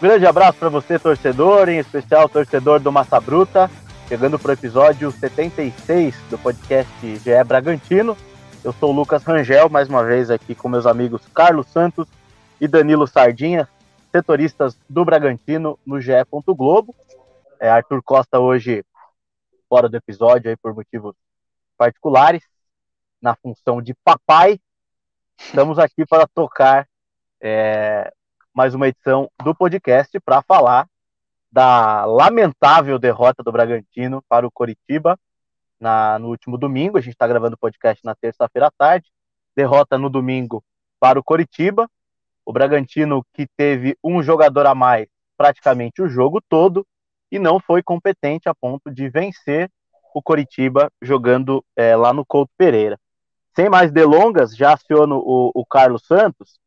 Grande abraço para você, torcedor, em especial torcedor do Massa Bruta, chegando para o episódio 76 do podcast GE Bragantino. Eu sou o Lucas Rangel, mais uma vez aqui com meus amigos Carlos Santos e Danilo Sardinha, setoristas do Bragantino no GE. Globo. É, Arthur Costa hoje fora do episódio aí por motivos particulares, na função de papai. Estamos aqui para tocar é, mais uma edição do podcast para falar da lamentável derrota do Bragantino para o Coritiba na, no último domingo. A gente está gravando o podcast na terça-feira à tarde. Derrota no domingo para o Coritiba. O Bragantino que teve um jogador a mais praticamente o jogo todo e não foi competente a ponto de vencer o Coritiba jogando é, lá no Couto Pereira. Sem mais delongas, já aciono o, o Carlos Santos.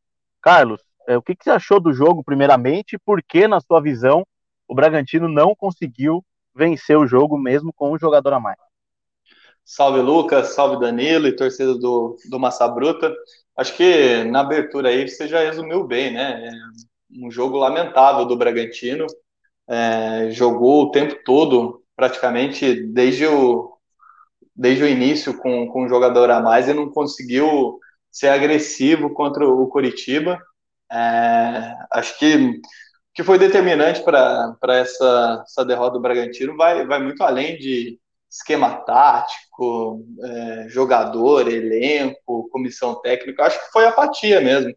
Carlos, é, o que, que, você achou do jogo, primeiramente, por que, na sua visão, o Bragantino não conseguiu vencer o jogo mesmo com um jogador a mais? Salve Lucas, salve Danilo e torcida do, do Massa Bruta. Acho que na abertura aí você já resumiu bem, né? É um jogo lamentável do Bragantino. É, jogou o tempo todo, praticamente desde o, desde o início, com, com um jogador a mais e não conseguiu ser agressivo contra o Curitiba. É, acho que que foi determinante para essa, essa derrota do Bragantino vai, vai muito além de esquema tático, é, jogador, elenco, comissão técnica. Acho que foi apatia mesmo.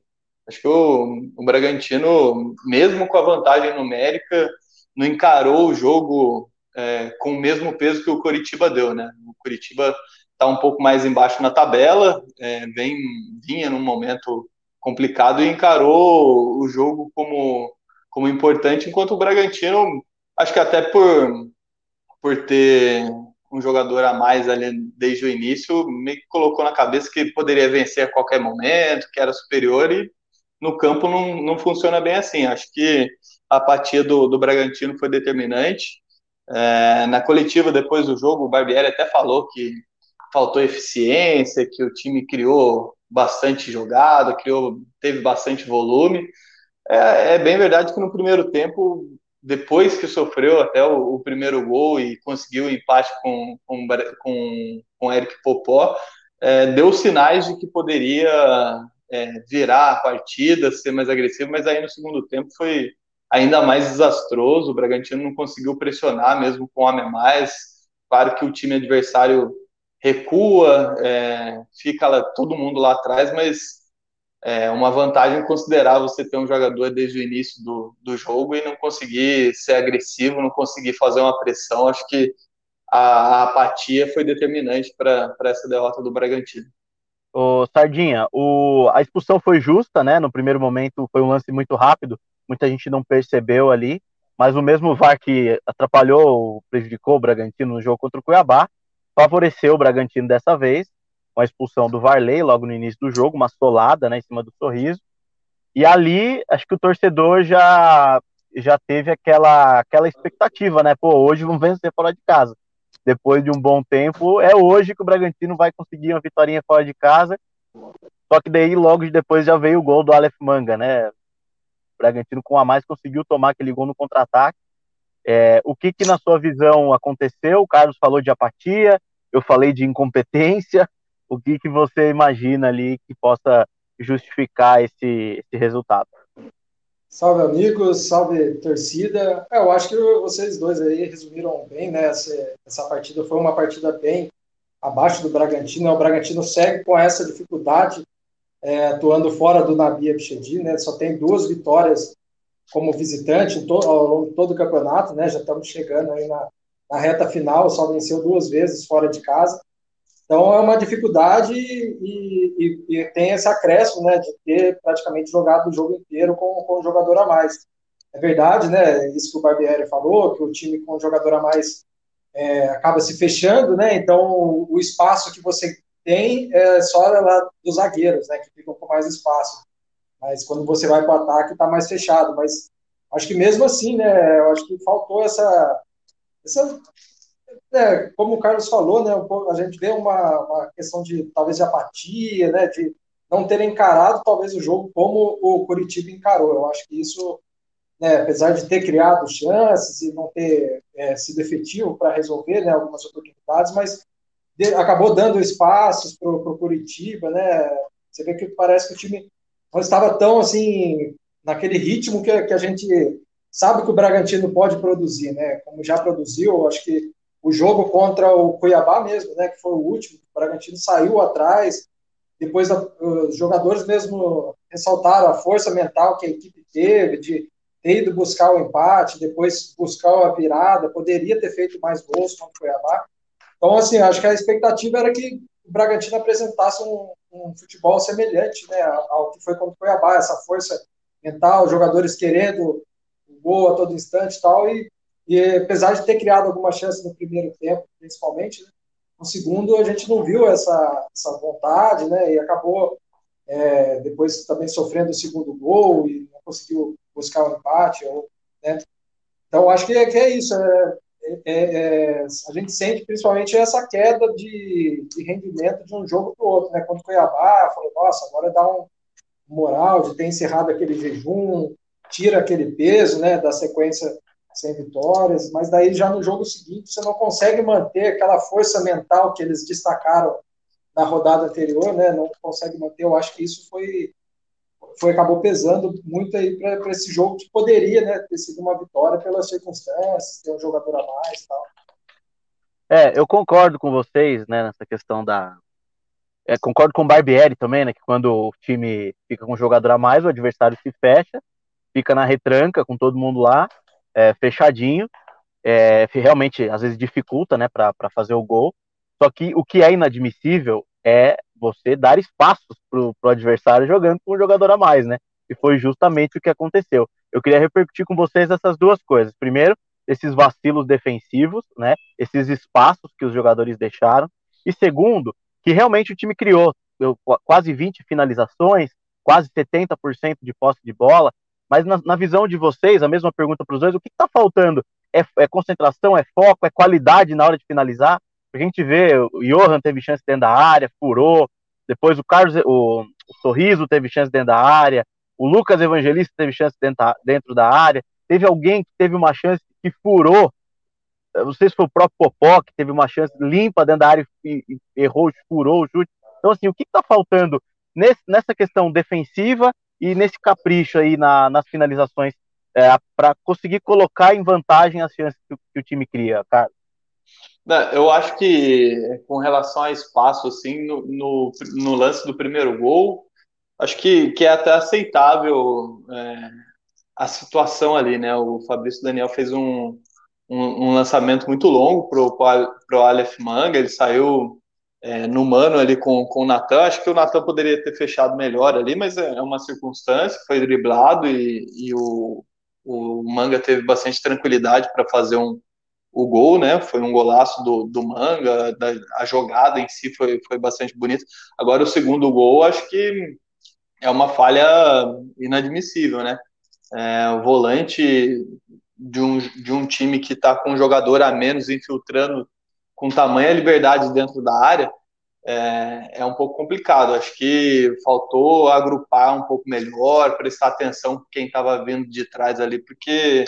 Acho que o, o Bragantino, mesmo com a vantagem numérica, não encarou o jogo é, com o mesmo peso que o Coritiba deu, né? O Coritiba está um pouco mais embaixo na tabela, é, vem, vinha num momento complicado e encarou o jogo como, como importante, enquanto o Bragantino, acho que até por, por ter um jogador a mais ali desde o início, me colocou na cabeça que poderia vencer a qualquer momento, que era superior e no campo não, não funciona bem assim. Acho que a apatia do, do Bragantino foi determinante. É, na coletiva depois do jogo, o Barbieri até falou que faltou eficiência, que o time criou bastante jogada, criou, teve bastante volume. É, é, bem verdade que no primeiro tempo, depois que sofreu até o, o primeiro gol e conseguiu o empate com, com, com, com Eric Popó, é, deu sinais de que poderia é, virar a partida, ser mais agressivo, mas aí no segundo tempo foi ainda mais desastroso. O Bragantino não conseguiu pressionar, mesmo com homem a mais. Claro que o time adversário recua, é, fica lá, todo mundo lá atrás, mas é uma vantagem considerável você ter um jogador desde o início do, do jogo e não conseguir ser agressivo, não conseguir fazer uma pressão. Acho que a, a apatia foi determinante para essa derrota do Bragantino. Ô, Sardinha, o, a expulsão foi justa, né? No primeiro momento foi um lance muito rápido, muita gente não percebeu ali, mas o mesmo VAR que atrapalhou, prejudicou o Bragantino no jogo contra o Cuiabá, favoreceu o Bragantino dessa vez, com a expulsão do Varley logo no início do jogo, uma solada né, em cima do sorriso. E ali, acho que o torcedor já já teve aquela, aquela expectativa, né? Pô, hoje vamos vencer fora de casa. Depois de um bom tempo, é hoje que o Bragantino vai conseguir uma vitória fora de casa. Só que daí, logo depois, já veio o gol do Aleph Manga, né? Bragantino, com a mais, conseguiu tomar aquele gol no contra-ataque. É, o que, que, na sua visão, aconteceu? O Carlos falou de apatia, eu falei de incompetência. O que, que você imagina ali que possa justificar esse, esse resultado? Salve, amigos, salve, torcida. É, eu acho que vocês dois aí resumiram bem, né? Essa, essa partida foi uma partida bem abaixo do Bragantino. O Bragantino segue com essa dificuldade, é, atuando fora do Nabi Abichedi, né? Só tem duas vitórias como visitante ao longo de todo o campeonato, né? Já estamos chegando aí na, na reta final, só venceu duas vezes fora de casa. Então é uma dificuldade e, e, e, tem esse acréscimo, né, de ter praticamente jogado o jogo inteiro com, com um jogador a mais. É verdade, né, isso que o Barbieri falou, que o time com um jogador a mais é, acaba se fechando, né, então o, espaço que você tem é só lá dos zagueiros, né, que ficam com mais espaço. Mas quando você vai para o ataque, está mais fechado. Mas acho que mesmo assim, né, eu acho que faltou essa, essa é, como o Carlos falou, né, a gente vê uma, uma, questão de talvez de apatia, né, de não ter encarado talvez o jogo como o Curitiba encarou. Eu acho que isso, né, apesar de ter criado chances e não ter é, sido efetivo para resolver né, algumas oportunidades, mas acabou dando espaços para o Curitiba, né? Você vê que parece que o time não estava tão assim naquele ritmo que, que a gente sabe que o Bragantino pode produzir, né? Como já produziu, acho que o jogo contra o Cuiabá mesmo, né? Que foi o último, o Bragantino saiu atrás, depois os jogadores mesmo ressaltaram a força mental que a equipe teve de ter ido buscar o empate, depois buscar a virada, poderia ter feito mais gols contra o Cuiabá. Então, assim, acho que a expectativa era que o Bragantino apresentasse um, um futebol semelhante né, ao que foi contra o Cuiabá, essa força mental, jogadores querendo o gol a todo instante tal, e, e apesar de ter criado alguma chance no primeiro tempo, principalmente, né, no segundo a gente não viu essa, essa vontade, né, e acabou é, depois também sofrendo o segundo gol e não conseguiu buscar o um empate, ou, né, então acho que, que é isso, é, é, é, a gente sente principalmente essa queda de, de rendimento de um jogo para o outro, né? Quando o Cuiabá falou, nossa, agora dá um moral de ter encerrado aquele jejum, tira aquele peso, né, da sequência sem vitórias, mas daí já no jogo seguinte você não consegue manter aquela força mental que eles destacaram na rodada anterior, né? Não consegue manter. Eu acho que isso foi foi acabou pesando muito aí para esse jogo que poderia né, ter sido uma vitória pelas circunstâncias, ter um jogador a mais e tal. É, eu concordo com vocês, né, nessa questão da. É, concordo com o Barbieri também, né, que quando o time fica com um jogador a mais, o adversário se fecha, fica na retranca com todo mundo lá, é, fechadinho, é, realmente às vezes dificulta, né, para fazer o gol. Só que o que é inadmissível é você dar espaços para o adversário jogando com um jogador a mais, né? E foi justamente o que aconteceu. Eu queria repercutir com vocês essas duas coisas. Primeiro, esses vacilos defensivos, né? Esses espaços que os jogadores deixaram. E segundo, que realmente o time criou quase 20 finalizações, quase 70% de posse de bola. Mas na, na, visão de vocês, a mesma pergunta para os dois: o que está faltando? É, é concentração, é foco, é qualidade na hora de finalizar? A gente vê, o Johan teve chance dentro da área, furou. Depois o Carlos, o, o Sorriso teve chance dentro da área. O Lucas Evangelista teve chance dentro, dentro da área. Teve alguém que teve uma chance que furou. Não sei se foi o próprio Popó que teve uma chance limpa dentro da área e, e errou, furou o chute. Então, assim, o que está faltando nesse, nessa questão defensiva e nesse capricho aí na, nas finalizações é, para conseguir colocar em vantagem as chances que, que o time cria, Carlos? Eu acho que com relação a espaço, assim, no, no, no lance do primeiro gol, acho que, que é até aceitável é, a situação ali, né? O Fabrício Daniel fez um, um, um lançamento muito longo pro, pro Aleph Manga, ele saiu é, no mano ali com, com o Natan, acho que o Natan poderia ter fechado melhor ali, mas é, é uma circunstância, foi driblado e, e o, o Manga teve bastante tranquilidade para fazer um, o gol, né? Foi um golaço do, do Manga, da, a jogada em si foi, foi bastante bonita. Agora o segundo gol, acho que é uma falha inadmissível, né? É, o volante de um, de um time que está com um jogador a menos infiltrando com tamanha liberdade dentro da área é, é um pouco complicado. Acho que faltou agrupar um pouco melhor, prestar atenção quem estava vindo de trás ali, porque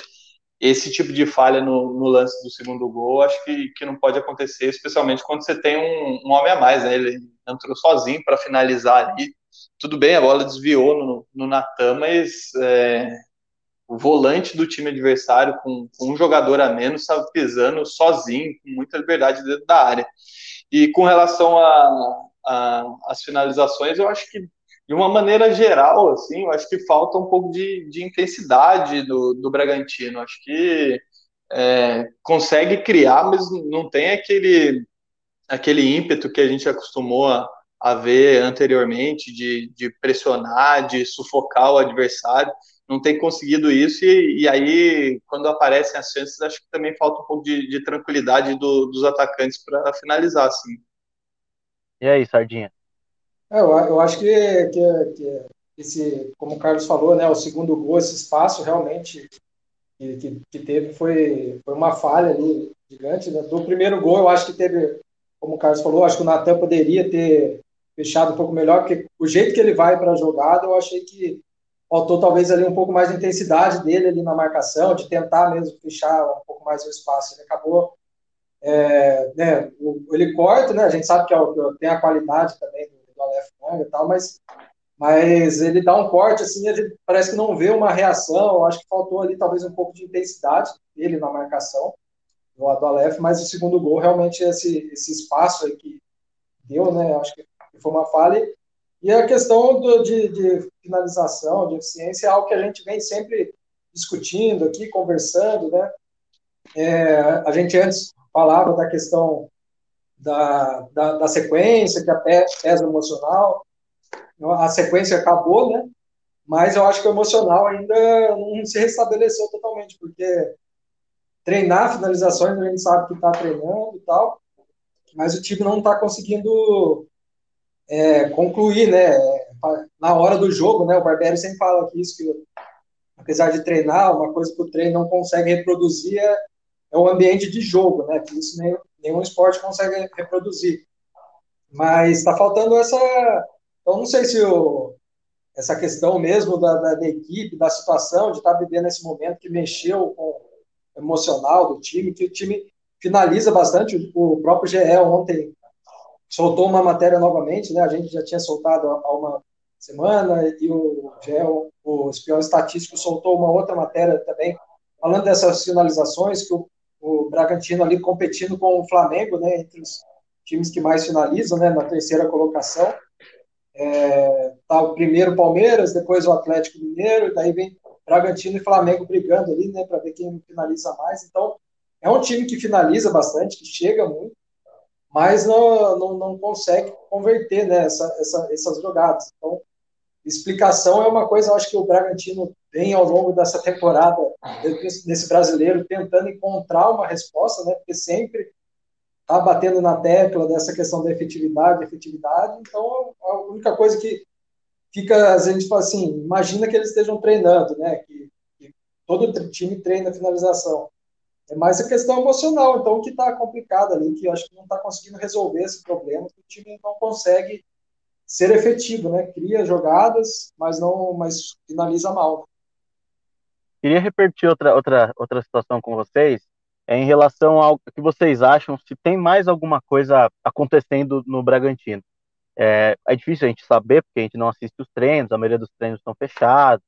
esse tipo de falha no, no, lance do segundo gol, acho que, que não pode acontecer, especialmente quando você tem um, um homem a mais, né? Ele entrou sozinho para finalizar ali. Tudo bem, a bola desviou no, no Natan, mas é, o volante do time adversário, com, com um jogador a menos, estava pisando sozinho, com muita liberdade dentro da área. E com relação às finalizações, eu acho que de uma maneira geral, assim, eu acho que falta um pouco de, de intensidade do, do Bragantino. Acho que é, consegue criar, mas não tem aquele, aquele ímpeto que a gente acostumou a, a ver anteriormente de, de pressionar, de sufocar o adversário. Não tem conseguido isso, e, e aí, quando aparecem as chances, acho que também falta um pouco de, de tranquilidade do, dos atacantes para finalizar, assim. E aí, Sardinha? É, eu, eu acho que, que, que, esse, como o Carlos falou, né, o segundo gol, esse espaço realmente que, que, que teve foi, foi uma falha ali gigante. Né? Do primeiro gol, eu acho que teve, como o Carlos falou, acho que o Natan poderia ter fechado um pouco melhor, porque o jeito que ele vai para a jogada, eu achei que faltou talvez ali um pouco mais de intensidade dele ali na marcação, de tentar mesmo fechar um pouco mais o espaço. Ele acabou, é, né, ele corta, né, a gente sabe que é tem a qualidade também do, Aleph Manga e tal, mas, mas ele dá um corte, assim, ele parece que não vê uma reação, acho que faltou ali talvez um pouco de intensidade dele na marcação do, do Aleph, mas o segundo gol realmente esse, esse espaço aí que deu, né, acho que foi uma falha, e a questão do, de, de, finalização, de eficiência, é algo que a gente vem sempre discutindo aqui, conversando, né? É, a gente antes falava da questão da, da, da sequência, que até pesa emocional. A sequência acabou, né? Mas eu acho que o emocional ainda não se restabeleceu totalmente, porque treinar finalizações a gente sabe que está treinando e tal, mas o time não está conseguindo é, concluir, né? Na hora do jogo, né? O Barbieri sempre fala que isso, que apesar de treinar, uma coisa que o treino não consegue reproduzir é, é o ambiente de jogo, né? Que isso nem, nenhum esporte consegue reproduzir. Mas está faltando essa. Eu não sei se o, essa questão mesmo da, da, da, equipe, da situação, de estar tá vivendo esse momento que mexeu com o emocional do time, que o time finaliza bastante. O próprio GE ontem soltou uma matéria novamente, né? A gente já tinha soltado há uma semana e o Gel, o espião estatístico, soltou uma outra matéria também falando dessas finalizações que o, o Bragantino ali competindo com o Flamengo, né? Entre os times que mais finalizam, né? Na terceira colocação. É, tá o primeiro Palmeiras, depois o Atlético Mineiro, daí vem Bragantino e Flamengo brigando ali, né? Para ver quem finaliza mais. Então é um time que finaliza bastante, que chega muito mas não, não, não consegue converter né, essa, essa, essas jogadas. Então, explicação é uma coisa, eu acho que o Bragantino vem ao longo dessa temporada, nesse brasileiro, tentando encontrar uma resposta, né, porque sempre está batendo na tecla dessa questão da efetividade, efetividade, então a única coisa que fica, a gente fala assim, imagina que eles estejam treinando, né, que, que todo time treina finalização. É mais a questão emocional, então, que está complicado ali, que eu acho que não está conseguindo resolver esse problema, que o time não consegue ser efetivo, né? Cria jogadas, mas não, mas finaliza mal. Queria repetir outra, outra, outra situação com vocês, é em relação ao que vocês acham, se tem mais alguma coisa acontecendo no Bragantino. É, é difícil a gente saber, porque a gente não assiste os treinos, a maioria dos treinos estão fechados.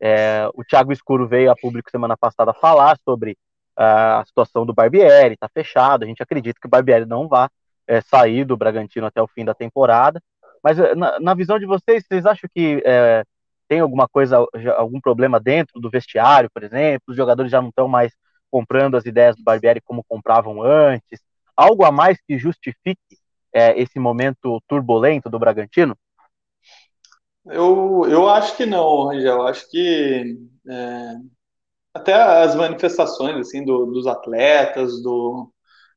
É, o Thiago Escuro veio a público semana passada falar sobre a situação do Barbieri, está fechado, a gente acredita que o Barbieri não vai é, sair do Bragantino até o fim da temporada, mas é, na, na visão de vocês, vocês acham que é, tem alguma coisa, algum problema dentro do vestiário, por exemplo, os jogadores já não estão mais comprando as ideias do Barbieri como compravam antes, algo a mais que justifique é, esse momento turbulento do Bragantino? Eu, eu acho que não, Rangel. Acho que é, até as manifestações assim do, dos atletas, do,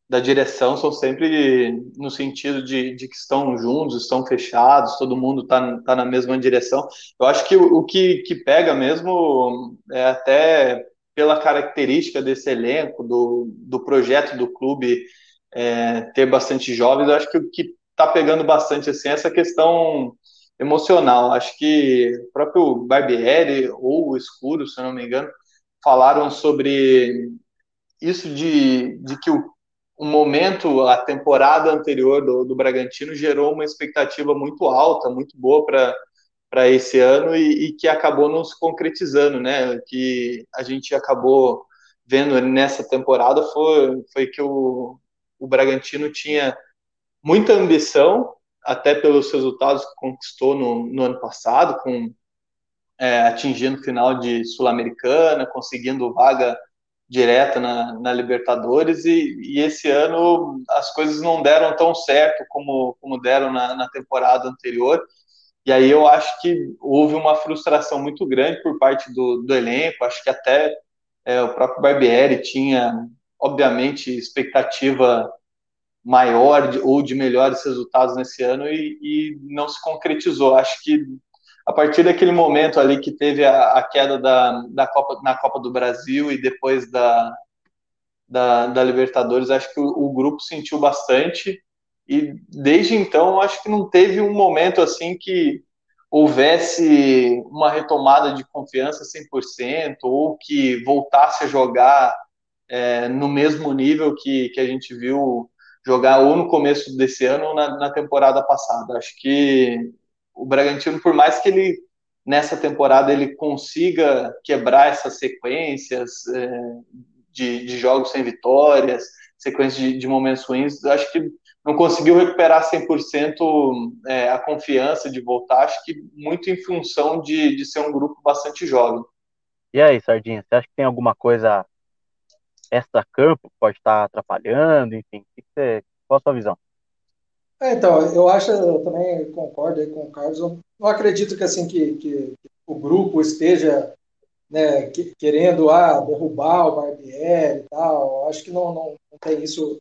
da direção são sempre no sentido de, de que estão juntos, estão fechados, todo mundo está tá na mesma direção. Eu acho que o, o, que, que pega mesmo é até pela característica desse elenco, do, do projeto do clube é, ter bastante jovens, eu acho que o que está pegando bastante assim, é essa questão emocional. Acho que o próprio Barbieri ou o Escuro, se não me engano, falaram sobre isso de, de que o, o momento, a temporada anterior do, do Bragantino gerou uma expectativa muito alta, muito boa para esse ano e, e, que acabou não se concretizando, né? Que a gente acabou vendo nessa temporada foi, foi que o, o Bragantino tinha muita ambição, até pelos resultados que conquistou no, no ano passado, com é, atingindo final de Sul-Americana, conseguindo vaga direta na, na Libertadores e, e, esse ano as coisas não deram tão certo como, como deram na, na temporada anterior e aí eu acho que houve uma frustração muito grande por parte do, do elenco, acho que até é, o próprio Barbieri tinha, obviamente, expectativa maior de, ou de melhores resultados nesse ano e, e não se concretizou. Acho que a partir daquele momento ali que teve a, a queda da, da Copa, na Copa do Brasil e depois da, da, da Libertadores, acho que o, o, grupo sentiu bastante e desde então acho que não teve um momento assim que houvesse uma retomada de confiança 100% ou que voltasse a jogar é, no mesmo nível que, que a gente viu jogar ou no começo desse ano ou na, na temporada passada. Acho que o Bragantino, por mais que ele nessa temporada ele consiga quebrar essas sequências é, de, de, jogos sem vitórias, sequências de, de momentos ruins, acho que não conseguiu recuperar 100% é, a confiança de voltar, acho que muito em função de, de ser um grupo bastante jovem. E aí, Sardinha, você acha que tem alguma coisa extra-campo que pode estar atrapalhando, enfim, que você, qual a sua visão? É, então, eu acho, eu também concordo com o Carlos, eu não acredito que assim que, que o grupo esteja né, que, querendo ah, derrubar o Barbieri e tal, eu acho que não, não, não tem isso,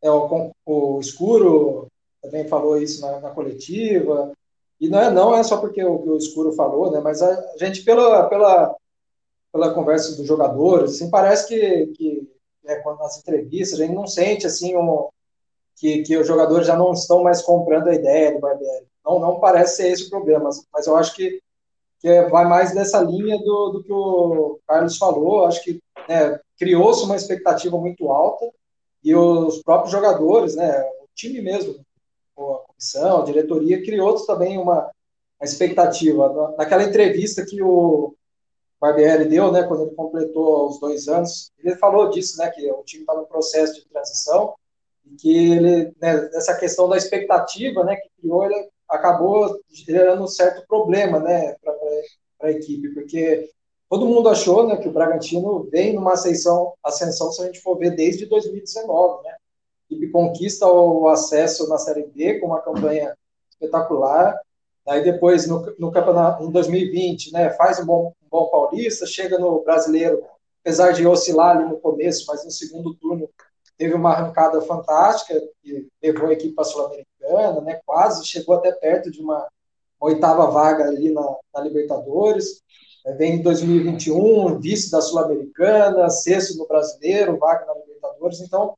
é, o, o Escuro também falou isso na, na, coletiva, e não é, não é só porque o, o Escuro falou, né, mas a gente, pela, pela, pela conversa dos jogadores, assim, parece que, que né, quando nas entrevistas, a gente não sente assim um, que, que os jogadores já não estão mais comprando a ideia do Barbieri. Não, não parece ser esse o problema, mas, mas eu acho que, que vai mais nessa linha do, do que o Carlos falou. Acho que né, criou-se uma expectativa muito alta e os próprios jogadores, né, o time mesmo, a comissão, a diretoria, criou também uma, uma expectativa. Naquela entrevista que o Barbieri deu, né, quando ele completou os dois anos, ele falou disso, né, que o time estava no processo de transição e que ele, né, essa questão da expectativa, né, que criou, ele acabou gerando um certo problema, né, para a equipe, porque todo mundo achou, né, que o Bragantino vem numa ascensão, ascensão se a gente for ver desde 2019, né, e conquista o acesso na Série B com uma campanha espetacular, Aí depois, no, no campeonato, em 2020, né, faz um bom, um bom paulista, chega no brasileiro, apesar de oscilar ali no começo, mas no segundo turno teve uma arrancada fantástica, que levou a equipe para a Sul-Americana, né, quase chegou até perto de uma, uma oitava vaga ali na, na Libertadores. Vem em 2021, vice da Sul-Americana, sexto no Brasileiro, vaga na Libertadores. Então,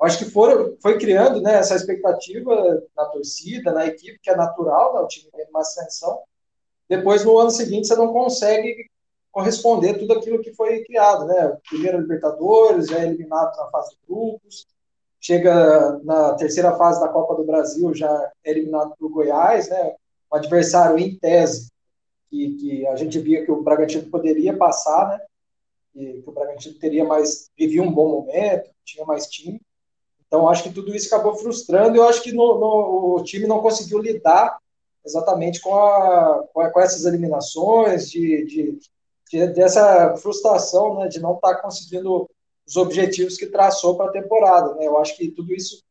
acho que foram, foi criando né, essa expectativa na torcida, na equipe, que é natural, né, o time tem uma ascensão. Depois, no ano seguinte, você não consegue corresponder tudo aquilo que foi criado, né? Primeiro Libertadores, já é eliminado na fase de grupos, chega na terceira fase da Copa do Brasil, já é eliminado pelo Goiás, né? Um adversário em tese, que, que a gente via que o Bragantino poderia passar, né? E que o Bragantino teria mais, vivia um bom momento, tinha mais time. Então, acho que tudo isso acabou frustrando. Eu acho que no, no, o time não conseguiu lidar exatamente com, a, com, essas eliminações, de, de, dessa frustração né, de não estar tá conseguindo os objetivos que traçou para a temporada. Né? Eu acho que tudo isso,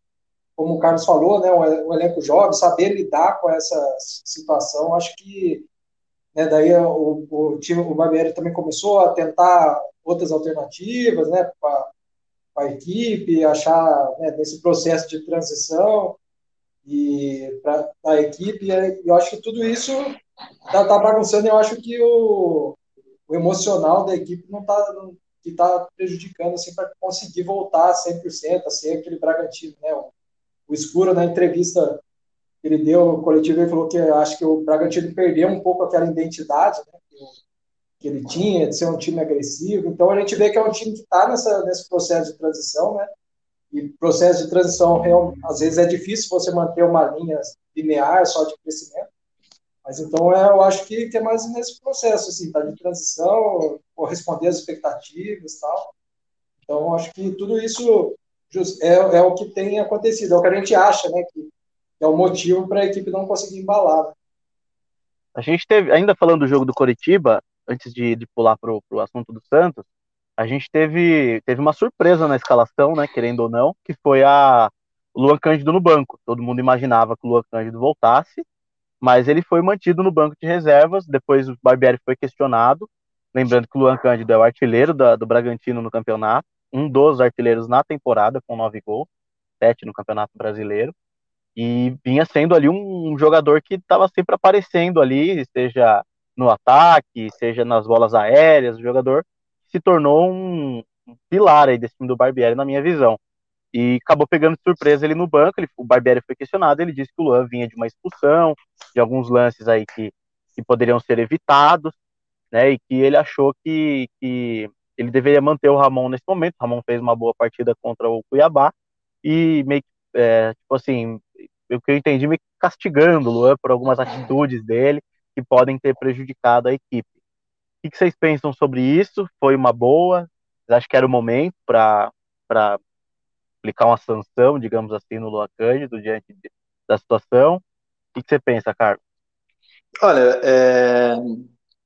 como o Carlos falou, né, elenco jovem, saber lidar com essa situação, acho que né, daí o, o time, o Barbieri também começou a tentar outras alternativas, né, para a equipe, achar né, nesse processo de transição e para a equipe. Eu acho que tudo isso está tá bagunçando. Eu acho que o, emocional da equipe não está que está prejudicando assim para conseguir voltar 100% a ser aquele Bragantino, né? O, o Escuro na entrevista que ele deu no coletivo ele falou que acho que o Bragantino perdeu um pouco aquela identidade, né? que ele tinha, de ser um time agressivo. Então a gente vê que é um time que está nesse processo de transição, né? E processo de transição, real, às vezes é difícil você manter uma linha linear só de crescimento. Mas então é, eu acho que, que é mais nesse processo, assim, tá de transição, corresponder às expectativas tal. Então acho que tudo isso é, é o que tem acontecido, é o que a gente acha, né? Que, é o motivo para a equipe não conseguir embalar. Né? A gente teve, ainda falando do jogo do Coritiba, antes de, de pular para o assunto do Santos, a gente teve, teve uma surpresa na escalação, né, querendo ou não, que foi a Luan Cândido no banco. Todo mundo imaginava que o Luan Cândido voltasse, mas ele foi mantido no banco de reservas. Depois o Barbieri foi questionado. Lembrando que o Luan Cândido é o artilheiro da, do Bragantino no campeonato, um dos artilheiros na temporada, com nove gols, sete no Campeonato Brasileiro. E vinha sendo ali um, um jogador que estava sempre aparecendo ali, seja no ataque, seja nas bolas aéreas, o jogador se tornou um, pilar aí desse time do Barbieri, na minha visão. E acabou pegando surpresa ele no banco. Ele, o Barbieri foi questionado. Ele disse que o Luan vinha de uma expulsão, de alguns lances aí que, que poderiam ser evitados, né? E que ele achou que, que ele deveria manter o Ramon nesse momento. O Ramon fez uma boa partida contra o Cuiabá e meio que, é, tipo assim, o que eu entendi, meio que castigando o Luan por algumas atitudes dele que podem ter prejudicado a equipe. O que vocês pensam sobre isso? Foi uma boa? Vocês acham que era o momento para aplicar uma sanção, digamos assim, no Luan Cândido diante de, da situação? O que você pensa, Carlos? Olha, é,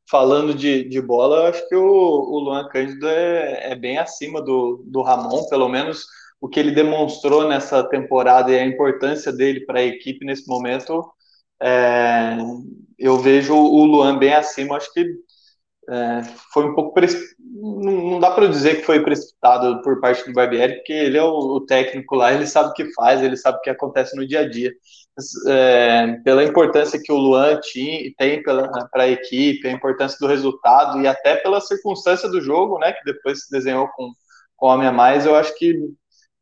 falando de, de bola, eu acho que o, o Luan Cândido é, é bem acima do, do Ramon, pelo menos o que ele demonstrou nessa temporada e a importância dele para a equipe nesse momento, é, eu vejo o Luan bem acima. Acho que é, foi um pouco. Não dá para dizer que foi precipitado por parte do Barbieri, porque ele é o, técnico lá, ele sabe o que faz, ele sabe o que acontece no dia a dia. É, pela importância que o Luan tinha, tem para a equipe, a importância do resultado e até pela circunstância do jogo, né, que depois se desenhou com, com homem a mais, eu acho que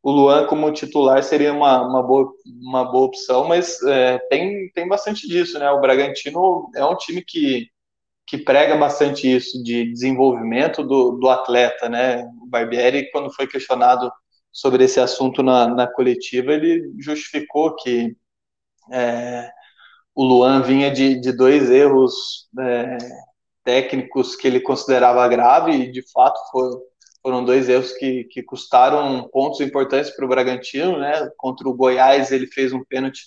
o Luan como titular seria uma, uma, boa, uma boa opção, mas é, tem, tem bastante disso, né? O Bragantino é um time que, que prega bastante isso de desenvolvimento do, do atleta, né? O Barbieri, quando foi questionado sobre esse assunto na, na coletiva, ele justificou que é, o Luan vinha de, de dois erros é, técnicos que ele considerava grave, e de fato foram foram dois erros que, que custaram pontos importantes para o Bragantino, né? Contra o Goiás ele fez um pênalti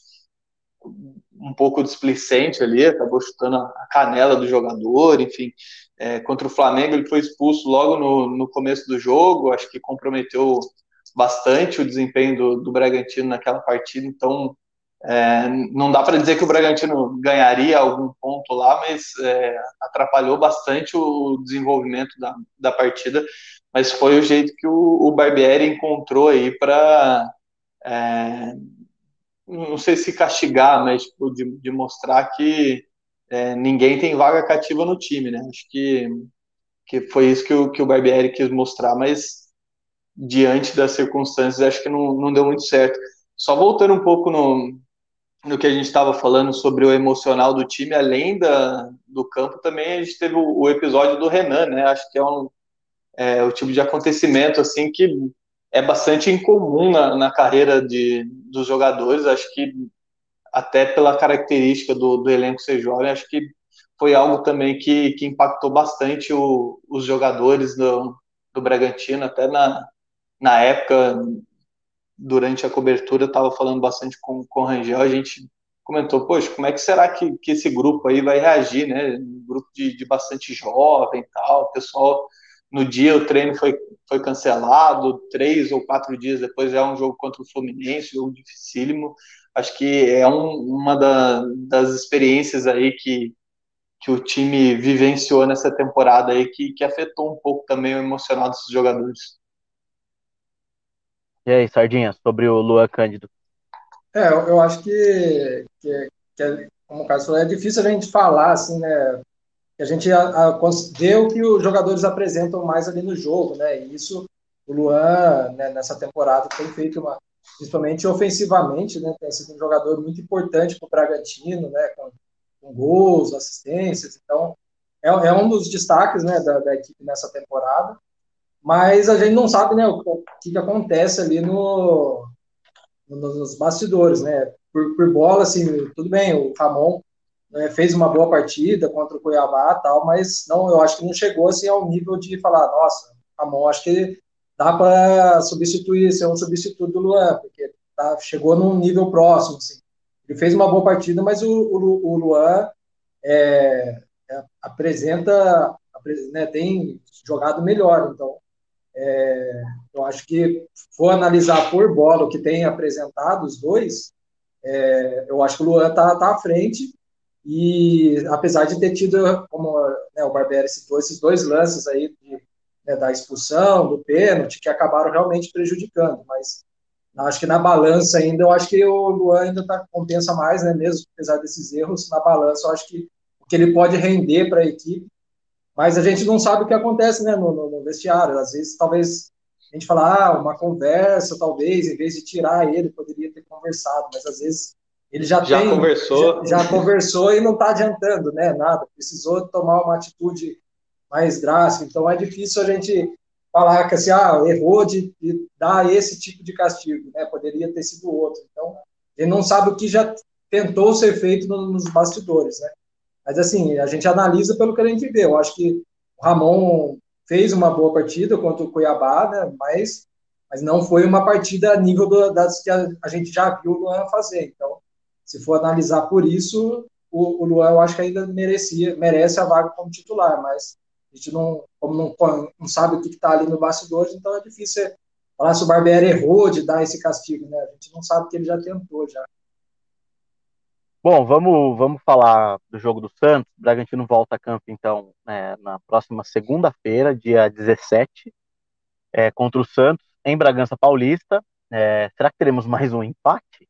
um pouco displicente ali, acabou chutando a canela do jogador, enfim. É, contra o Flamengo ele foi expulso logo no, no começo do jogo, acho que comprometeu bastante o desempenho do, do Bragantino naquela partida, então é, não dá para dizer que o Bragantino ganharia algum ponto lá, mas é, atrapalhou bastante o desenvolvimento da, da partida mas foi o jeito que o, o Barbieri encontrou aí para é, não sei se castigar, mas tipo, de, de mostrar que é, ninguém tem vaga cativa no time, né? Acho que, que foi isso que o, que o Barbieri quis mostrar, mas diante das circunstâncias acho que não, não deu muito certo. Só voltando um pouco no, no que a gente estava falando sobre o emocional do time, além da, do campo, também a gente teve o, o episódio do Renan, né? Acho que é um, é o tipo de acontecimento assim que é bastante incomum na, na carreira de, dos jogadores. Acho que até pela característica do, do elenco ser jovem, acho que foi algo também que, que impactou bastante o, os jogadores do, do Bragantino, até na, na época, durante a cobertura, eu estava falando bastante com, com o Rangel, a gente comentou, poxa, como é que será que, que esse grupo aí vai reagir, né? Um grupo de, de bastante jovem e tal, pessoal no dia o treino foi, foi cancelado, três ou quatro dias depois é um jogo contra o Fluminense, jogo dificílimo. Acho que é um, uma da, das experiências aí que, que o time vivenciou nessa temporada aí que, que afetou um pouco também o emocional desses jogadores. E aí, Sardinha, sobre o Luan Cândido? É, eu, eu acho que, que, que, é, como o Carlos falou, é difícil a gente falar, assim, né, a gente a, a, vê o que os jogadores apresentam mais ali no jogo, né? E isso o Luan, né, nessa temporada, tem feito uma, principalmente ofensivamente, né? Tem sido um jogador muito importante para o Bragantino, né? Com, com, gols, assistências. Então, é, é um dos destaques, né, da, da, equipe nessa temporada. Mas a gente não sabe, né, o, o que, que acontece ali no, nos bastidores, né? Por, por bola, assim, tudo bem, o Ramon né, fez uma boa partida contra o Cuiabá tal, mas não, eu acho que não chegou assim ao nível de falar, nossa, Ramon, acho que dá para substituir, ser um substituto do Luan, porque tá, chegou num nível próximo, assim. Ele fez uma boa partida, mas o, o, o Luan é, é, apresenta, né, tem jogado melhor, então é, eu acho que for analisar por bola o que tem apresentado os dois, é, eu acho que o Luan tá, tá à frente, e apesar de ter tido, como né, o Barbieri citou, esses dois lances aí de, né, da expulsão, do pênalti, que acabaram realmente prejudicando, mas acho que na balança ainda, eu acho que o Luan ainda tá, compensa mais, né, mesmo apesar desses erros, na balança eu acho que o que ele pode render para a equipe, mas a gente não sabe o que acontece né, no, no, no, vestiário, às vezes talvez a gente fala, ah, uma conversa, talvez, em vez de tirar ele, poderia ter conversado, mas às vezes ele já, já tem, conversou. Já, já conversou e não está adiantando, né? Nada. Precisou tomar uma atitude mais drástica. Então é difícil a gente falar que assim, ah, errou de, de dar esse tipo de castigo, né? Poderia ter sido outro. Então ele não sabe o que já tentou ser feito no, nos bastidores, né? Mas assim, a gente analisa pelo que a gente vê. Eu acho que o Ramon fez uma boa partida contra o Cuiabá, né? Mas, mas não foi uma partida a nível do, das que a, a, gente já viu o Luan fazer. Então, se for analisar por isso, o, o Luan eu acho que ainda merecia, merece a vaga como titular, mas a gente não, como não, não sabe o que está ali no bastidores, então é difícil falar se o Barbieri errou de dar esse castigo, né? A gente não sabe que ele já tentou já. Bom, vamos, vamos falar do jogo do Santos. O Bragantino volta a campo, então, né, na próxima segunda-feira, dia 17, é, contra o Santos, em Bragança Paulista. É, será que teremos mais um empate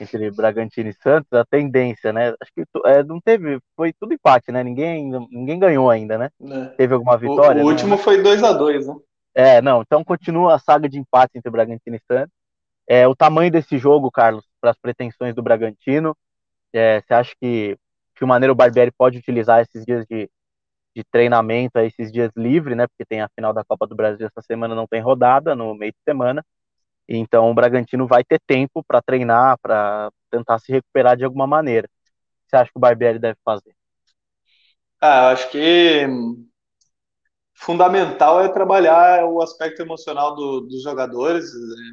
entre Bragantino e Santos? A tendência, né? Acho que é, não teve, foi tudo empate, né? Ninguém, ninguém ganhou ainda, né? É. Teve alguma vitória? O, o último foi 2 a 2 né? É, não, então continua a saga de empate entre Bragantino e Santos. É, o tamanho desse jogo, Carlos, para as pretensões do Bragantino, é, você acha que, que o Maneiro Barbieri pode utilizar esses dias de, de treinamento, esses dias livre, né? Porque tem a final da Copa do Brasil essa semana, não tem rodada no meio de semana. Então o Bragantino vai ter tempo para treinar, para tentar se recuperar de alguma maneira. Você acha que o Barbieri deve fazer? Ah, acho que fundamental é trabalhar o aspecto emocional do, dos jogadores.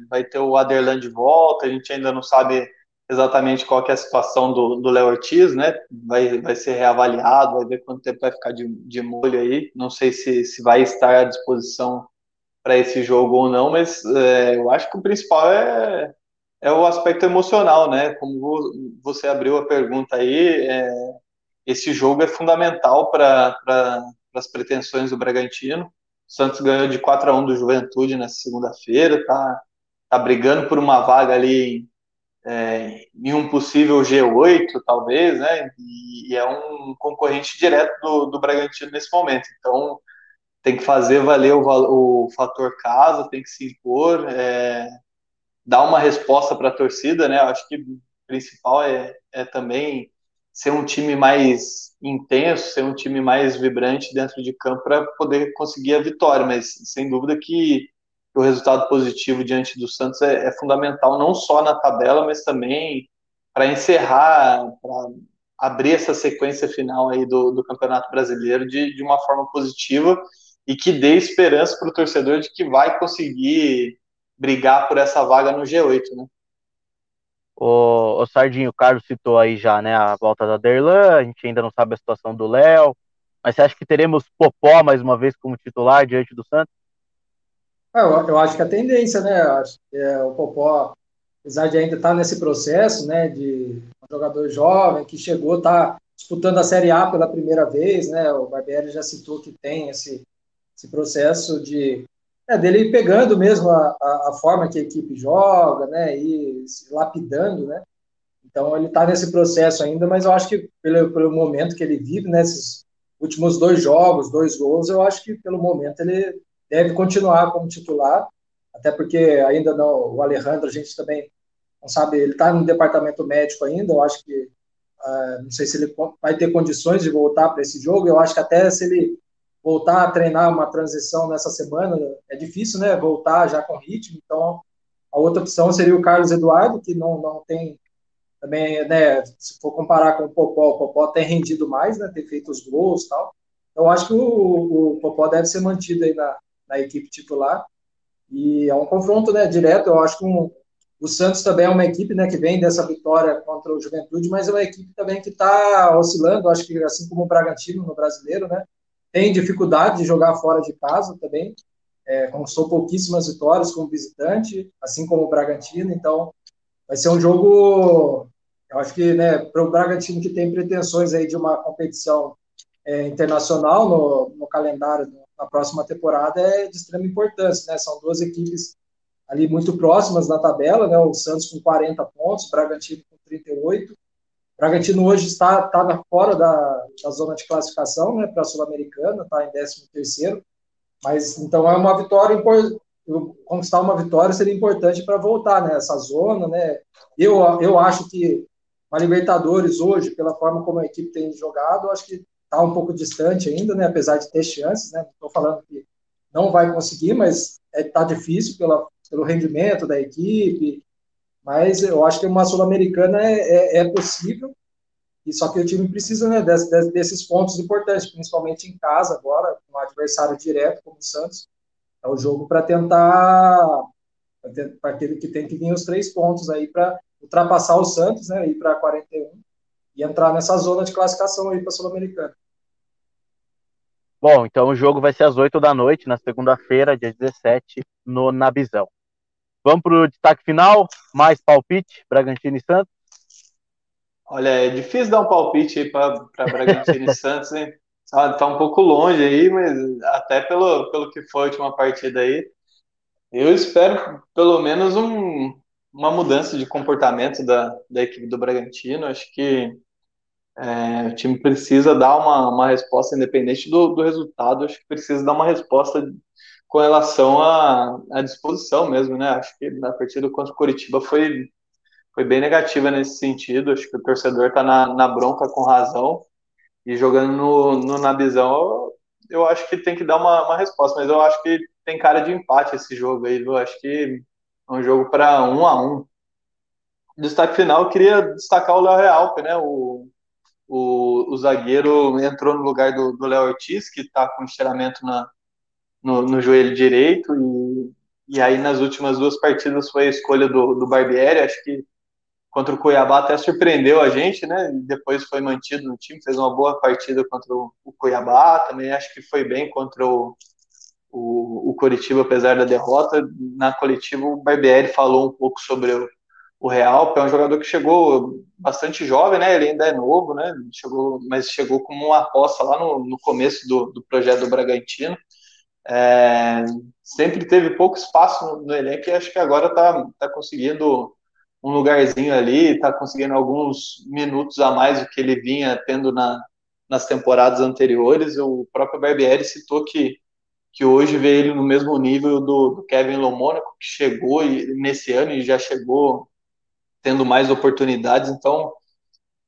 Vai ter o Aderlan de volta, a gente ainda não sabe exatamente qual que é a situação do Léo Ortiz, né? Vai, vai ser reavaliado, vai ver quanto tempo vai ficar de, de molho aí. Não sei se, se vai estar à disposição para esse jogo ou não, mas é, eu acho que o principal é, é o aspecto emocional, né? Como você abriu a pergunta aí, é, esse jogo é fundamental para pra, as pretensões do Bragantino. O Santos ganhou de 4 a 1 do Juventude nessa segunda-feira, tá, tá brigando por uma vaga ali é, em um possível G8, talvez, né? E, e é um concorrente direto do, do Bragantino nesse momento. Então, tem que fazer valer o, o fator casa, tem que se impor, é, dar uma resposta para a torcida, né? Acho que o principal é, é também ser um time mais intenso, ser um time mais vibrante dentro de campo para poder conseguir a vitória, mas sem dúvida que o resultado positivo diante do Santos é, é fundamental, não só na tabela, mas também para encerrar, para abrir essa sequência final aí do, do Campeonato Brasileiro de, de uma forma positiva e que dê esperança para o torcedor de que vai conseguir brigar por essa vaga no G8, né? O, o Sardinho, o Carlos citou aí já, né, a volta da Derlan, a gente ainda não sabe a situação do Léo, mas você acha que teremos Popó mais uma vez como titular diante do Santos? É, eu, eu, acho que a tendência, né? Acho que é, o Popó, apesar de ainda estar nesse processo, né, de um jogador jovem que chegou, está disputando a Série A pela primeira vez, né? O Barbieri já citou que tem esse, esse processo de é, dele pegando mesmo a, a, a, forma que a equipe joga, né? E se lapidando, né? Então ele está nesse processo ainda, mas eu acho que pelo, pelo momento que ele vive, nesses últimos dois jogos, dois gols, eu acho que pelo momento ele deve continuar como titular, até porque ainda não, o Alejandro, a gente também não sabe, ele está no departamento médico ainda, eu acho que, uh, não sei se ele vai ter condições de voltar para esse jogo, eu acho que até se ele voltar a treinar uma transição nessa semana, é difícil, né, voltar já com ritmo, então a outra opção seria o Carlos Eduardo, que não, não tem também, né, se for comparar com o Popó, o Popó tem rendido mais, né, tem feito os gols e tal, então acho que o, o Popó deve ser mantido aí na, na equipe titular. E é um confronto né, direto. Eu acho que um, o Santos também é uma equipe né, que vem dessa vitória contra o Juventude, mas é uma equipe também que está oscilando. Acho que assim como o Bragantino no brasileiro, né, tem dificuldade de jogar fora de casa também. É, conquistou pouquíssimas vitórias como visitante, assim como o Bragantino. Então, vai ser um jogo. Eu acho que né, para o Bragantino que tem pretensões aí de uma competição é, internacional no, no calendário na próxima temporada é de extrema importância, né? São duas equipes ali muito próximas na tabela, né? O Santos com 40 pontos, o Bragantino com 38. Bragantino hoje está, está fora da, da zona de classificação, né? Para a Sul-Americana, está em 13 terceiro. Mas então é uma vitória conquistar uma vitória seria importante para voltar nessa né, zona, né? Eu, eu acho que a Libertadores hoje, pela forma como a equipe tem jogado, acho que está um pouco distante ainda, né? Apesar de ter chances, né? Estou falando que não vai conseguir, mas está é, tá difícil pela, pelo rendimento da equipe. Mas eu acho que uma sul-americana é, é, é, possível. E só que o time precisa, né? Desses, pontos importantes, principalmente em casa agora, com um adversário direto como o Santos. É o jogo para tentar para aquele que tem que vir os três pontos aí para ultrapassar o Santos, né, ir para 41 e entrar nessa zona de classificação aí para a Sul-Americana. Bom, então o jogo vai ser às 8 da noite, na segunda-feira, dia 17, no Nabizão. Vamos para o destaque final, mais palpite, Bragantino e Santos. Olha, é difícil dar um palpite aí para Bragantino e Santos, hein? Tá, tá um pouco longe aí, mas até pelo, pelo que foi a última partida aí, eu espero pelo menos um, uma mudança de comportamento da, da equipe do Bragantino. Acho que é, o time precisa dar uma, uma resposta independente do, do resultado. Acho que precisa dar uma resposta com relação à, à disposição mesmo, né? Acho que na partida contra o Curitiba foi, foi bem negativa nesse sentido. Acho que o torcedor está na, na bronca com razão. E jogando no, no Nabizão, eu acho que tem que dar uma, uma resposta. Mas eu acho que tem cara de empate esse jogo aí, viu? Acho que é um jogo para um a um. Destaque final, eu queria destacar o Léo Realpe, né? O, o, o, zagueiro entrou no lugar do Léo Ortiz, que está com estiramento na, no, no, joelho direito, e, e aí nas últimas duas partidas foi a escolha do, do Barbieri, acho que contra o Cuiabá até surpreendeu a gente, né? Depois foi mantido no time, fez uma boa partida contra o, Cuiabá, também acho que foi bem contra o, o, o Coritiba, apesar da derrota. Na coletiva, o Barbieri falou um pouco sobre o, o Real, é um jogador que chegou bastante jovem, né? Ele ainda é novo, né? Chegou, mas chegou como uma aposta lá no, no começo do, do projeto do Bragantino. É, sempre teve pouco espaço no, elenco e acho que agora está tá conseguindo um lugarzinho ali, está conseguindo alguns minutos a mais do que ele vinha tendo na, nas temporadas anteriores. O próprio Barbieri citou que que hoje vê ele no mesmo nível do, do Kevin Lomônaco, que chegou e, nesse ano e já chegou tendo mais oportunidades. Então,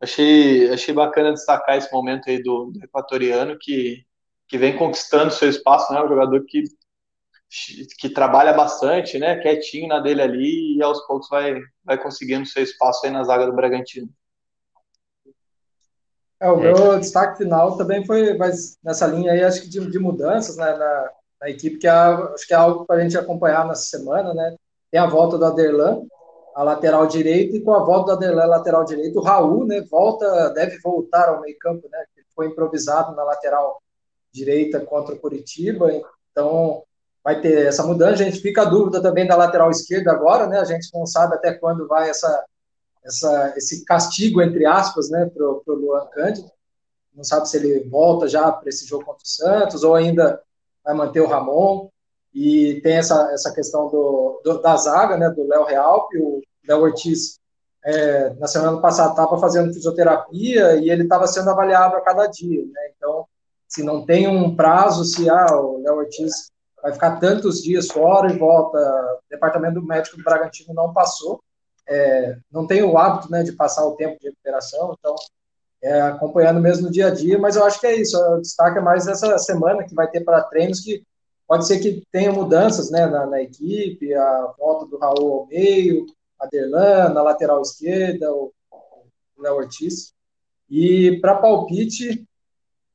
achei, achei bacana destacar esse momento aí do, do equatoriano, que, que vem conquistando seu espaço, né? Um jogador que, que trabalha bastante, né? Quietinho na dele ali e aos poucos vai, vai conseguindo seu espaço aí na zaga do Bragantino. É, o meu destaque final também foi nessa linha aí, acho que de, de mudanças né, na, na equipe, que é, acho que é algo para a gente acompanhar nessa semana, né? Tem a volta do Aderlan, a lateral direita, e com a volta do Aderlan, lateral direito, o Raul, né? Volta, deve voltar ao meio campo, né? Ele foi improvisado na lateral direita contra o Curitiba, então vai ter essa mudança. A gente fica a dúvida também da lateral esquerda agora, né? A gente não sabe até quando vai essa, essa esse castigo, entre aspas, né? Para o Luan Cândido. Não sabe se ele volta já para esse jogo contra o Santos ou ainda vai manter o Ramon, e tem essa, essa questão do, do da zaga, né, do Léo Real, que o Léo Ortiz, é, na semana passada, estava fazendo fisioterapia e ele estava sendo avaliado a cada dia, né, então, se não tem um prazo, se ah, o Léo Ortiz vai ficar tantos dias fora e volta, o departamento médico do Bragantino não passou, é, não tem o hábito, né, de passar o tempo de recuperação, então, é, acompanhando mesmo no dia a dia, mas eu acho que é isso, o destaque é mais essa semana que vai ter para treinos que pode ser que tenha mudanças né, na, na, equipe, a volta do Raul ao meio, a Derlan na lateral esquerda, o Léo Ortiz. E para palpite,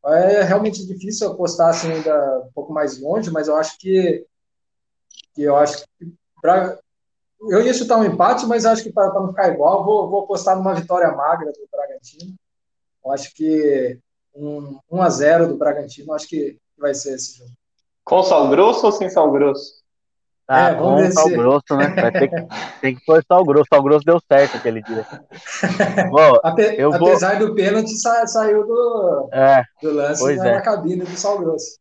é realmente difícil apostar assim, ainda um pouco mais longe, mas eu acho que, que eu acho que pra, eu ia chutar um empate, mas acho que para não ficar igual, vou, vou apostar numa vitória magra do Bragantino. Eu acho que um 1 a 0 do Bragantino, acho que vai ser esse jogo. Com sal grosso ou sem sal grosso? Ah, é, com sal grosso, né? Vai ter que, tem que pôr sal grosso. Sal grosso deu certo aquele dia. Bom, Ape, eu apesar vou... do pênalti, sa, saiu do, é, do lance na, é. cabine do sal grosso.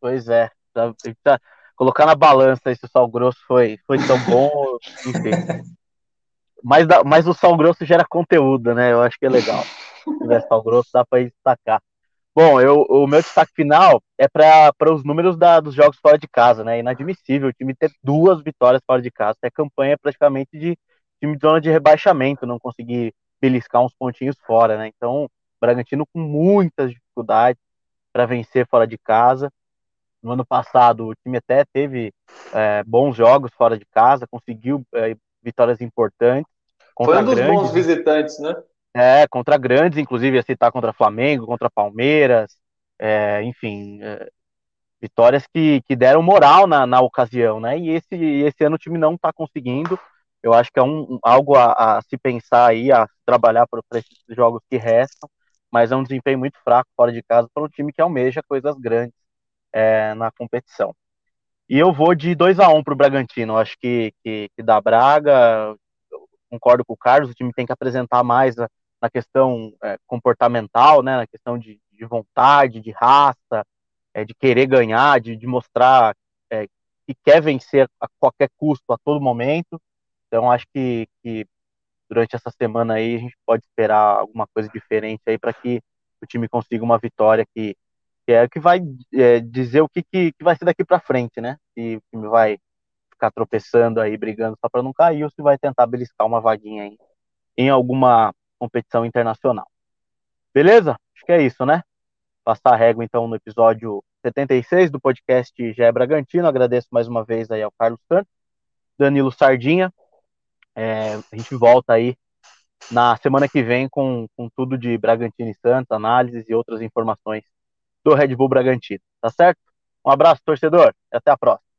Pois é. Tá, tá, colocar na balança se o sal grosso foi, foi tão bom, enfim. Mas, mas o sal grosso gera conteúdo, né? Eu acho que é legal. Se tiver sal grosso, dá para destacar. Bom, eu, o meu destaque final é para os números da, dos jogos fora de casa, né? Inadmissível o time ter duas vitórias fora de casa. É campanha praticamente de time de zona de rebaixamento, não conseguir beliscar uns pontinhos fora, né? Então, Bragantino com muitas dificuldades para vencer fora de casa. No ano passado, o time até teve é, bons jogos fora de casa, conseguiu é, vitórias importantes. Foi um dos grandes, bons visitantes, né? É, contra grandes, inclusive, ia citar contra Flamengo, contra Palmeiras, é, enfim, é, vitórias que, que deram moral na, na ocasião, né? E esse, esse ano o time não está conseguindo. Eu acho que é um, algo a, a, se pensar aí, a trabalhar para esses jogos que restam, mas é um desempenho muito fraco fora de casa para um time que almeja coisas grandes é, na competição. E eu vou de 2 a 1 um para o Bragantino. Acho que, que, que dá Braga. Concordo com o Carlos, o time tem que apresentar mais a, na questão é, comportamental, né, na questão de, de vontade, de raça, é, de querer ganhar, de, de mostrar é, que quer vencer a qualquer custo, a todo momento. Então, acho que, que durante essa semana aí a gente pode esperar alguma coisa diferente aí para que o time consiga uma vitória que, que é que vai é, dizer o que, que, que, vai ser daqui para frente, né? Se o time vai ficar tropeçando aí, brigando só para não cair, ou se vai tentar beliscar uma vaguinha aí em alguma competição internacional. Beleza? Acho que é isso, né? Passar a régua então no episódio 76 do podcast Gé Bragantino. Agradeço mais uma vez aí ao Carlos Santos, Danilo Sardinha. É, a gente volta aí na semana que vem com, com tudo de Bragantino e Santos, análises e outras informações do Red Bull Bragantino. Tá certo? Um abraço, torcedor, e até a próxima.